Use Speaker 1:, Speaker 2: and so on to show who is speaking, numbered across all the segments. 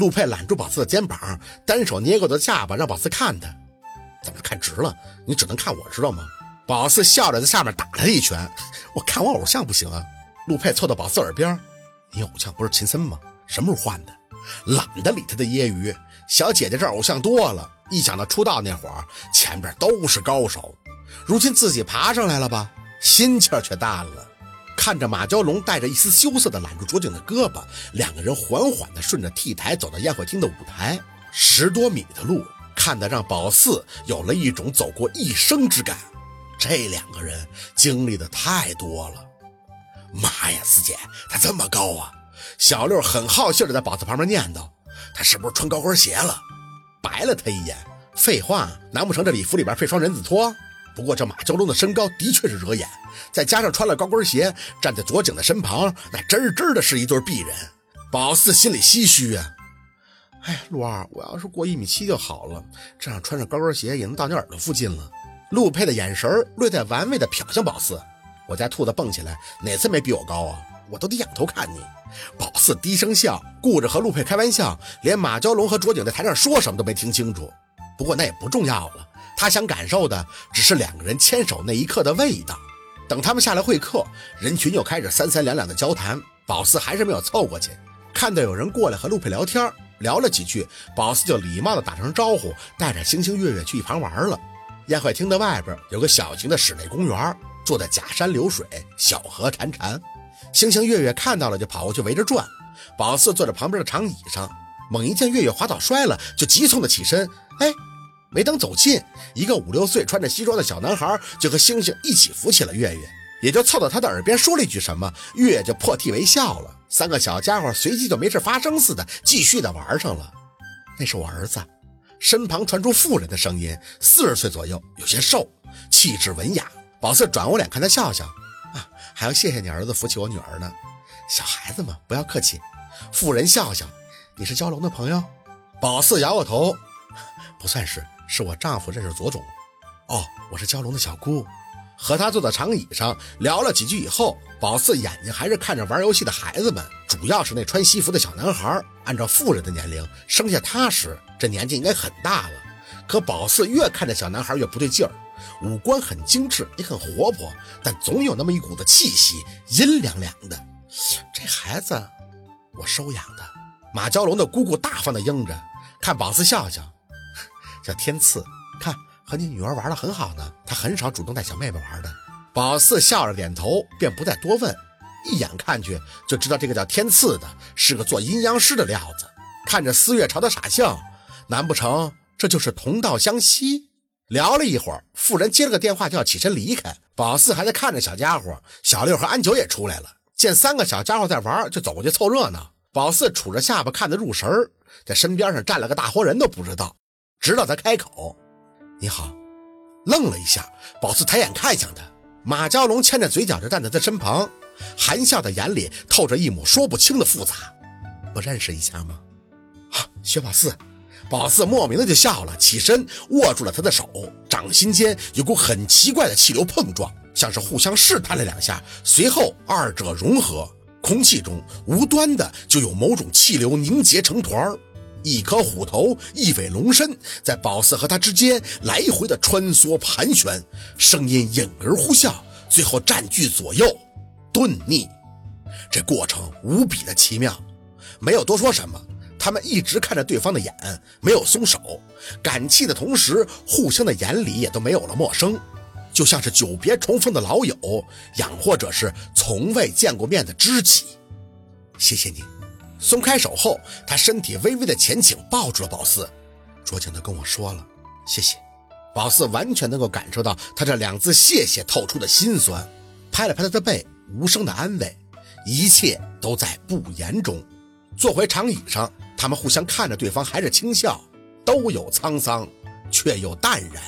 Speaker 1: 陆佩揽住宝四的肩膀，单手捏过他的下巴，让宝四看他。怎么看直了？你只能看我，知道吗？宝四笑着在下面打他一拳。我看我偶像不行啊。陆佩凑到宝四耳边：“你偶像不是秦森吗？什么时候换的？”懒得理他的揶揄。小姐姐这偶像多了，一想到出道那会儿前边都是高手，如今自己爬上来了吧，心气儿却淡了。看着马蛟龙带着一丝羞涩的揽住卓景的胳膊，两个人缓缓地顺着 T 台走到宴会厅的舞台。十多米的路，看得让宝四有了一种走过一生之感。这两个人经历的太多了。妈呀，四姐，他这么高啊！小六很好信的在宝四旁边念叨：“他是不是穿高跟鞋了？”白了他一眼。废话，难不成这礼服里边配双人字拖？不过这马蛟龙的身高的确是惹眼，再加上穿了高跟鞋，站在左景的身旁，那真真的是一对璧人。宝四心里唏嘘啊，哎，陆二，我要是过一米七就好了，这样穿着高跟鞋也能到你耳朵附近了。陆佩的眼神略带玩味的瞟向宝四，我家兔子蹦起来，哪次没比我高啊？我都得仰头看你。宝四低声笑，顾着和陆佩开玩笑，连马蛟龙和卓景在台上说什么都没听清楚。不过那也不重要了。他想感受的只是两个人牵手那一刻的味道。等他们下来会客，人群又开始三三两两的交谈。宝四还是没有凑过去，看到有人过来和陆佩聊天，聊了几句，宝四就礼貌的打声招呼，带着星星月月去一旁玩了。宴会厅的外边有个小型的室内公园，坐在假山流水，小河潺潺。星星月月看到了就跑过去围着转。宝四坐在旁边的长椅上，猛一见月月滑倒摔了，就急匆的起身，哎。没等走近，一个五六岁穿着西装的小男孩就和星星一起扶起了月月，也就凑到他的耳边说了一句什么，月月就破涕为笑了。三个小家伙随即就没事发生似的继续的玩上了。那是我儿子，身旁传出妇人的声音，四十岁左右，有些瘦，气质文雅。宝四转过脸看他笑笑，啊，还要谢谢你儿子扶起我女儿呢。小孩子嘛，不要客气。妇人笑笑，你是蛟龙的朋友？宝四摇摇头，不算是。是我丈夫认识左总，哦，我是蛟龙的小姑，和他坐在长椅上聊了几句以后，宝四眼睛还是看着玩游戏的孩子们，主要是那穿西服的小男孩。按照妇人的年龄，生下他时这年纪应该很大了。可宝四越看着小男孩越不对劲儿，五官很精致，也很活泼，但总有那么一股子气息，阴凉凉的。这孩子，我收养的。马蛟龙的姑姑大方的应着，看宝四笑笑。叫天赐，看和你女儿玩的很好呢。他很少主动带小妹妹玩的。宝四笑着点头，便不再多问。一眼看去就知道这个叫天赐的是个做阴阳师的料子。看着思月朝他傻笑，难不成这就是同道相惜？聊了一会儿，妇人接了个电话就要起身离开。宝四还在看着小家伙，小六和安九也出来了，见三个小家伙在玩，就走过去凑热闹。宝四杵着下巴看得入神儿，在身边上站了个大活人都不知道。直到他开口：“你好。”愣了一下，宝四抬眼看向他，马蛟龙牵着嘴角就站在他身旁，含笑的眼里透着一抹说不清的复杂。不认识一下吗？啊，薛宝四。宝四莫名的就笑了，起身握住了他的手，掌心间有股很奇怪的气流碰撞，像是互相试探了两下，随后二者融合，空气中无端的就有某种气流凝结成团儿。一颗虎头，一尾龙身，在宝四和他之间来回的穿梭盘旋，声音隐而呼啸，最后占据左右，顿逆。这过程无比的奇妙，没有多说什么，他们一直看着对方的眼，没有松手，感气的同时，互相的眼里也都没有了陌生，就像是久别重逢的老友，养或者是从未见过面的知己。谢谢你。松开手后，他身体微微的前倾，抱住了宝四。卓景都跟我说了，谢谢。宝四完全能够感受到他这两字“谢谢”透出的心酸，拍了拍他的背，无声的安慰。一切都在不言中。坐回长椅上，他们互相看着对方，还是轻笑，都有沧桑，却又淡然。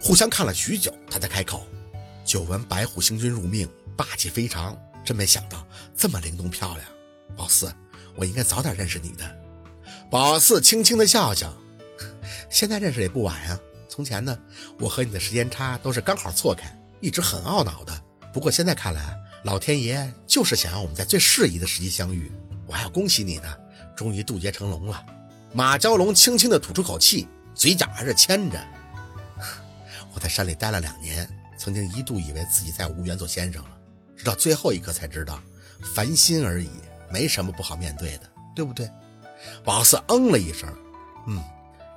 Speaker 1: 互相看了许久，他才开口：“久闻白虎星君入命，霸气非常，真没想到这么灵动漂亮。”宝四。我应该早点认识你的，宝四轻轻的笑笑。现在认识也不晚呀。从前呢，我和你的时间差都是刚好错开，一直很懊恼的。不过现在看来，老天爷就是想要我们在最适宜的时机相遇。我还要恭喜你呢，终于渡劫成龙了。马蛟龙轻轻的吐出口气，嘴角还是牵着。我在山里待了两年，曾经一度以为自己再无缘做先生了，直到最后一刻才知道，烦心而已，没什么不好面对的，对不对？宝四嗯了一声，嗯，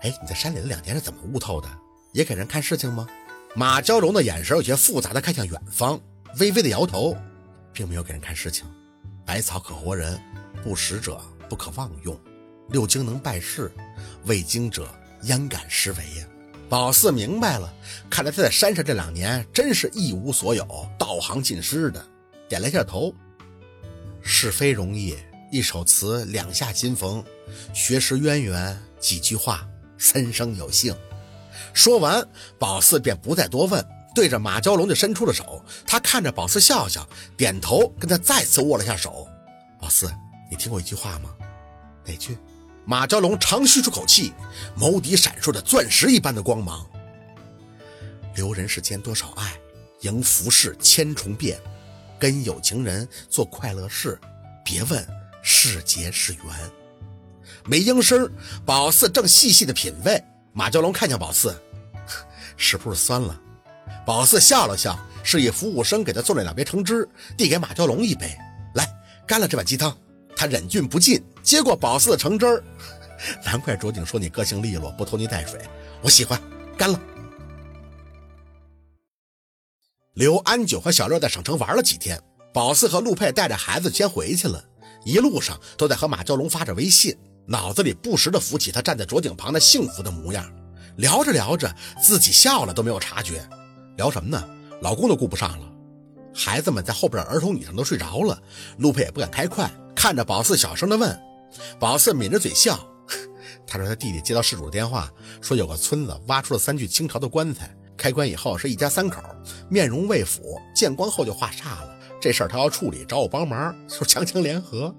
Speaker 1: 哎，你在山里的两年是怎么悟透的？也给人看事情吗？马蛟龙的眼神有些复杂的看向远方，微微的摇头，并没有给人看事情。百草可活人，不食者不可妄用。六经能败事，未经者焉敢施为呀？宝四明白了，看来他在山上这两年真是一无所有，道行尽失的，点了一下头。是非容易，一首词，两下金逢，学识渊源，几句话，三生有幸。说完，宝四便不再多问，对着马蛟龙就伸出了手。他看着宝四笑笑，点头，跟他再次握了下手。宝四，你听过一句话吗？哪句？马蛟龙长吁出口气，眸底闪烁着钻石一般的光芒。留人世间多少爱，迎浮世千重变。跟有情人做快乐事，别问是劫是缘。没应声，宝四正细细的品味。马蛟龙看向宝四，是不是酸了？宝四笑了笑，示意服务生给他送了两杯橙汁，递给马蛟龙一杯，来，干了这碗鸡汤。他忍俊不禁，接过宝四的橙汁儿。难怪卓景说你个性利落，不拖泥带水。我喜欢，干了。刘安九和小六在省城玩了几天，宝四和陆佩带着孩子先回去了。一路上都在和马蛟龙发着微信，脑子里不时的浮起他站在卓井旁的幸福的模样。聊着聊着，自己笑了都没有察觉。聊什么呢？老公都顾不上了。孩子们在后边儿童椅上都睡着了，陆佩也不敢开快。看着宝四，小声的问：“宝四，抿着嘴笑。他说他弟弟接到事主的电话，说有个村子挖出了三具清朝的棺材，开棺以后是一家三口，面容未腐，见光后就化煞了。这事儿他要处理，找我帮忙，就强强联合。”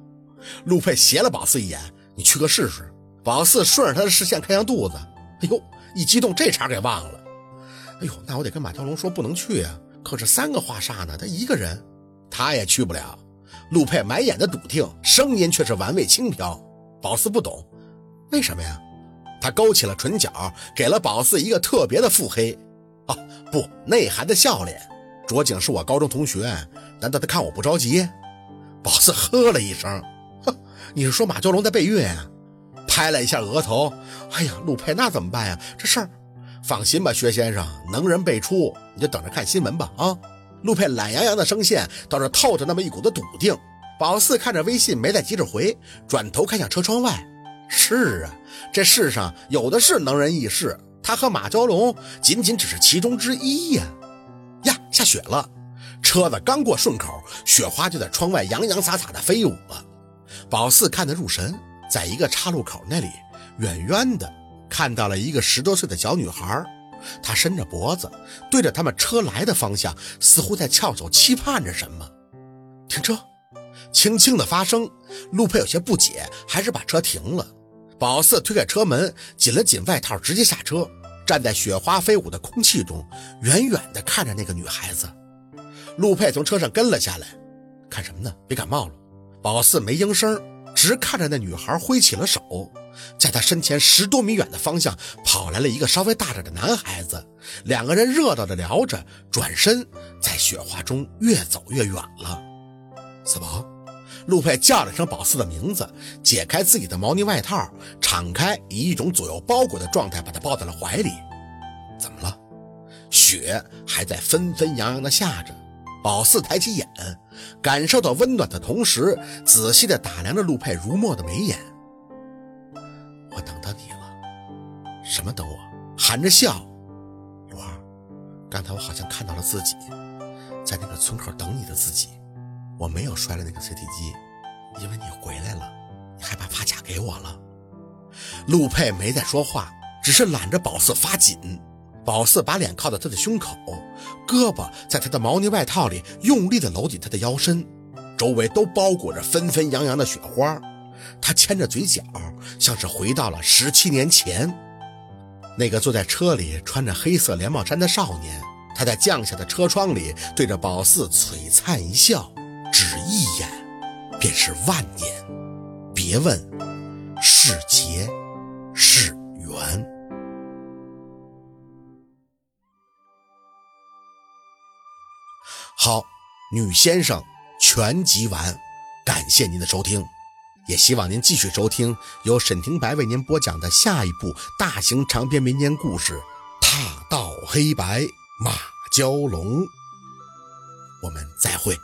Speaker 1: 陆佩斜了宝四一眼：“你去个试试。”宝四顺着他的视线看向肚子，哎呦，一激动这茬给忘了。哎呦，那我得跟马条龙说不能去啊，可是三个化煞呢，他一个人，他也去不了。陆佩满眼的笃定，声音却是玩味轻飘。宝四不懂，为什么呀？他勾起了唇角，给了宝四一个特别的腹黑。哦，不，内涵的笑脸。卓景是我高中同学，难道他看我不着急？宝四呵了一声，哼，你是说马蛟龙在备孕啊？拍了一下额头，哎呀，陆佩，那怎么办呀？这事儿，放心吧，薛先生，能人辈出，你就等着看新闻吧，啊。陆佩懒洋洋的声线倒是透着那么一股子笃定。宝四看着微信，没再急着回，转头看向车窗外。是啊，这世上有的是能人异士，他和马蛟龙仅仅只是其中之一呀。呀，下雪了，车子刚过顺口，雪花就在窗外洋洋洒洒的飞舞了。宝四看得入神，在一个岔路口那里，远远的看到了一个十多岁的小女孩。他伸着脖子，对着他们车来的方向，似乎在翘首期盼着什么。停车，轻轻的发声。陆佩有些不解，还是把车停了。宝四推开车门，紧了紧外套，直接下车，站在雪花飞舞的空气中，远远的看着那个女孩子。陆佩从车上跟了下来，看什么呢？别感冒了。宝四没应声，直看着那女孩挥起了手。在他身前十多米远的方向跑来了一个稍微大点的男孩子，两个人热闹的聊着，转身在雪花中越走越远了。四宝，陆佩叫了声宝四的名字，解开自己的毛呢外套，敞开，以一种左右包裹的状态把他抱在了怀里。怎么了？雪还在纷纷扬扬的下着。宝四抬起眼，感受到温暖的同时，仔细的打量着陆佩如墨的眉眼。我等到你了，什么等我？含着笑，刘二，刚才我好像看到了自己，在那个村口等你的自己。我没有摔了那个 CT 机，因为你回来了，你还把发卡给我了。陆佩没再说话，只是揽着宝四发紧。宝四把脸靠在他的胸口，胳膊在他的毛呢外套里用力地搂紧他的腰身，周围都包裹着纷纷扬扬的雪花。他牵着嘴角，像是回到了十七年前，那个坐在车里穿着黑色连帽衫的少年。他在降下的车窗里对着宝四璀璨一笑，只一眼，便是万年。别问是劫是缘。好，女先生全集完，感谢您的收听，也希望您继续收听由沈廷白为您播讲的下一部大型长篇民间故事《踏道黑白马蛟龙》。我们再会。